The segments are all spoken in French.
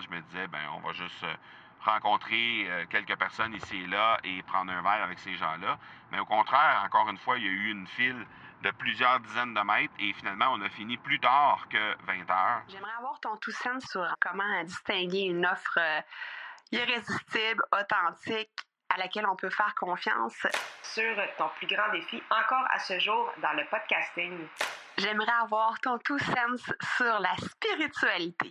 je me disais, ben on va juste euh, rencontrer euh, quelques personnes ici et là et prendre un verre avec ces gens-là. Mais au contraire, encore une fois, il y a eu une file de plusieurs dizaines de mètres et finalement, on a fini plus tard que 20 heures. J'aimerais avoir ton tout sens sur comment distinguer une offre euh, irrésistible, authentique, à laquelle on peut faire confiance. Sur ton plus grand défi encore à ce jour dans le podcasting. J'aimerais avoir ton tout sens sur la spiritualité.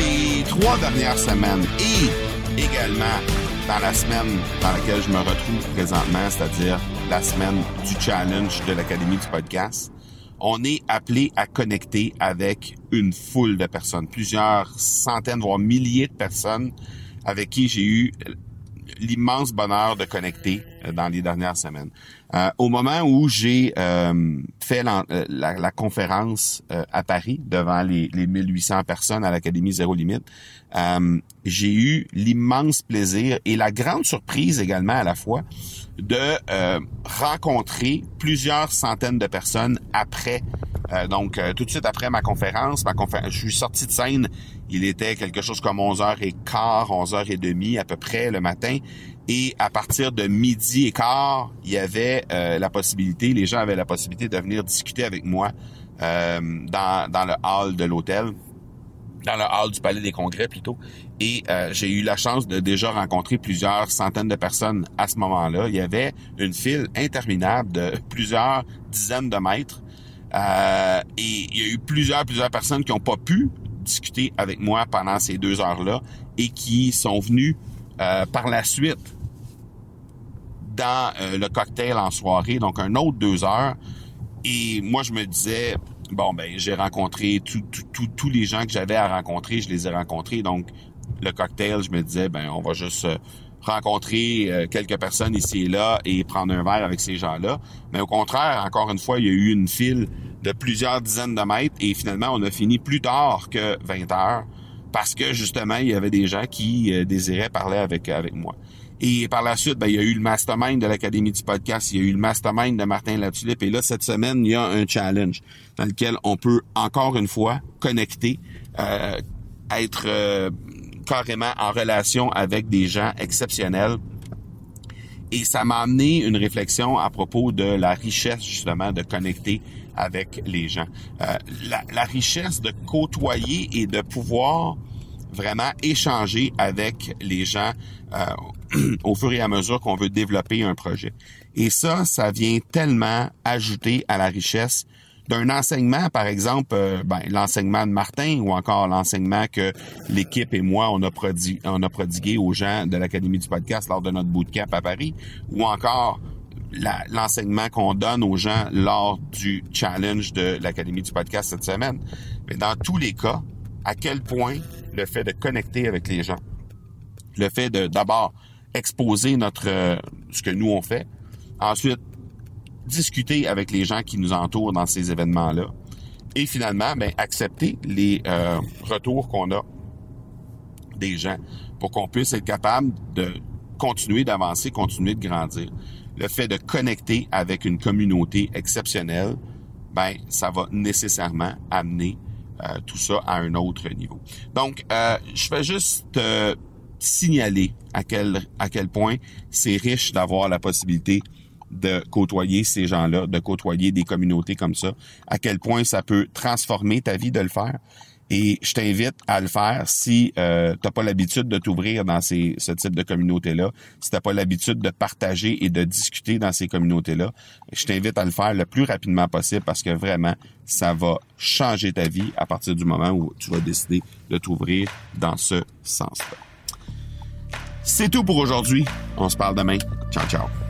Les trois dernières semaines et également dans la semaine dans laquelle je me retrouve présentement, c'est-à-dire la semaine du challenge de l'Académie du podcast, on est appelé à connecter avec une foule de personnes, plusieurs centaines, voire milliers de personnes avec qui j'ai eu l'immense bonheur de connecter euh, dans les dernières semaines. Euh, au moment où j'ai euh, fait la, la, conférence à Paris devant les, les 1800 personnes à l'Académie Zéro Limite, j'ai eu l'immense plaisir et la grande surprise également à la fois de rencontrer plusieurs centaines de personnes après euh, donc, euh, tout de suite après ma conférence, ma conférence, je suis sorti de scène, il était quelque chose comme 11h15, 11h30 à peu près le matin. Et à partir de midi et quart, il y avait euh, la possibilité, les gens avaient la possibilité de venir discuter avec moi dans, dans le hall de l'hôtel dans le hall du Palais des Congrès plutôt. Et j'ai eu la chance de déjà rencontrer plusieurs centaines de personnes à ce moment-là. Il y avait une file interminable de plusieurs dizaines de mètres euh, et il y a eu plusieurs, plusieurs personnes qui n'ont pas pu discuter avec moi pendant ces deux heures-là et qui sont venues euh, par la suite dans euh, le cocktail en soirée, donc un autre deux heures. Et moi, je me disais, bon, ben, j'ai rencontré tous les gens que j'avais à rencontrer, je les ai rencontrés. Donc, le cocktail, je me disais, ben, on va juste rencontrer euh, quelques personnes ici et là et prendre un verre avec ces gens-là. Mais au contraire, encore une fois, il y a eu une file de plusieurs dizaines de mètres et finalement, on a fini plus tard que 20 heures parce que justement, il y avait des gens qui euh, désiraient parler avec, avec moi. Et par la suite, ben, il y a eu le mastermind de l'Académie du podcast, il y a eu le mastermind de Martin Latulippe. Et là, cette semaine, il y a un challenge dans lequel on peut encore une fois connecter, euh, être carrément en relation avec des gens exceptionnels. Et ça m'a amené une réflexion à propos de la richesse justement de connecter avec les gens. Euh, la, richesse de côtoyer et de pouvoir vraiment échanger avec les gens euh, au fur et à mesure qu'on veut développer un projet. Et ça, ça vient tellement ajouter à la richesse d'un enseignement, par exemple, euh, ben, l'enseignement de Martin ou encore l'enseignement que l'équipe et moi, on a, prodigué, aux gens de l'Académie du podcast lors de notre bootcamp à Paris, ou encore l'enseignement qu'on donne aux gens lors du challenge de l'Académie du podcast cette semaine. Mais dans tous les cas, à quel point le fait de connecter avec les gens, le fait de d'abord exposer notre euh, ce que nous on fait, ensuite discuter avec les gens qui nous entourent dans ces événements-là et finalement ben, accepter les euh, retours qu'on a des gens pour qu'on puisse être capable de continuer d'avancer, continuer de grandir. Le fait de connecter avec une communauté exceptionnelle, ben ça va nécessairement amener euh, tout ça à un autre niveau. Donc, euh, je vais juste signaler à quel à quel point c'est riche d'avoir la possibilité de côtoyer ces gens-là, de côtoyer des communautés comme ça, à quel point ça peut transformer ta vie de le faire. Et je t'invite à le faire si euh, tu n'as pas l'habitude de t'ouvrir dans ces, ce type de communauté-là, si tu n'as pas l'habitude de partager et de discuter dans ces communautés-là. Je t'invite à le faire le plus rapidement possible parce que vraiment, ça va changer ta vie à partir du moment où tu vas décider de t'ouvrir dans ce sens-là. C'est tout pour aujourd'hui. On se parle demain. Ciao, ciao.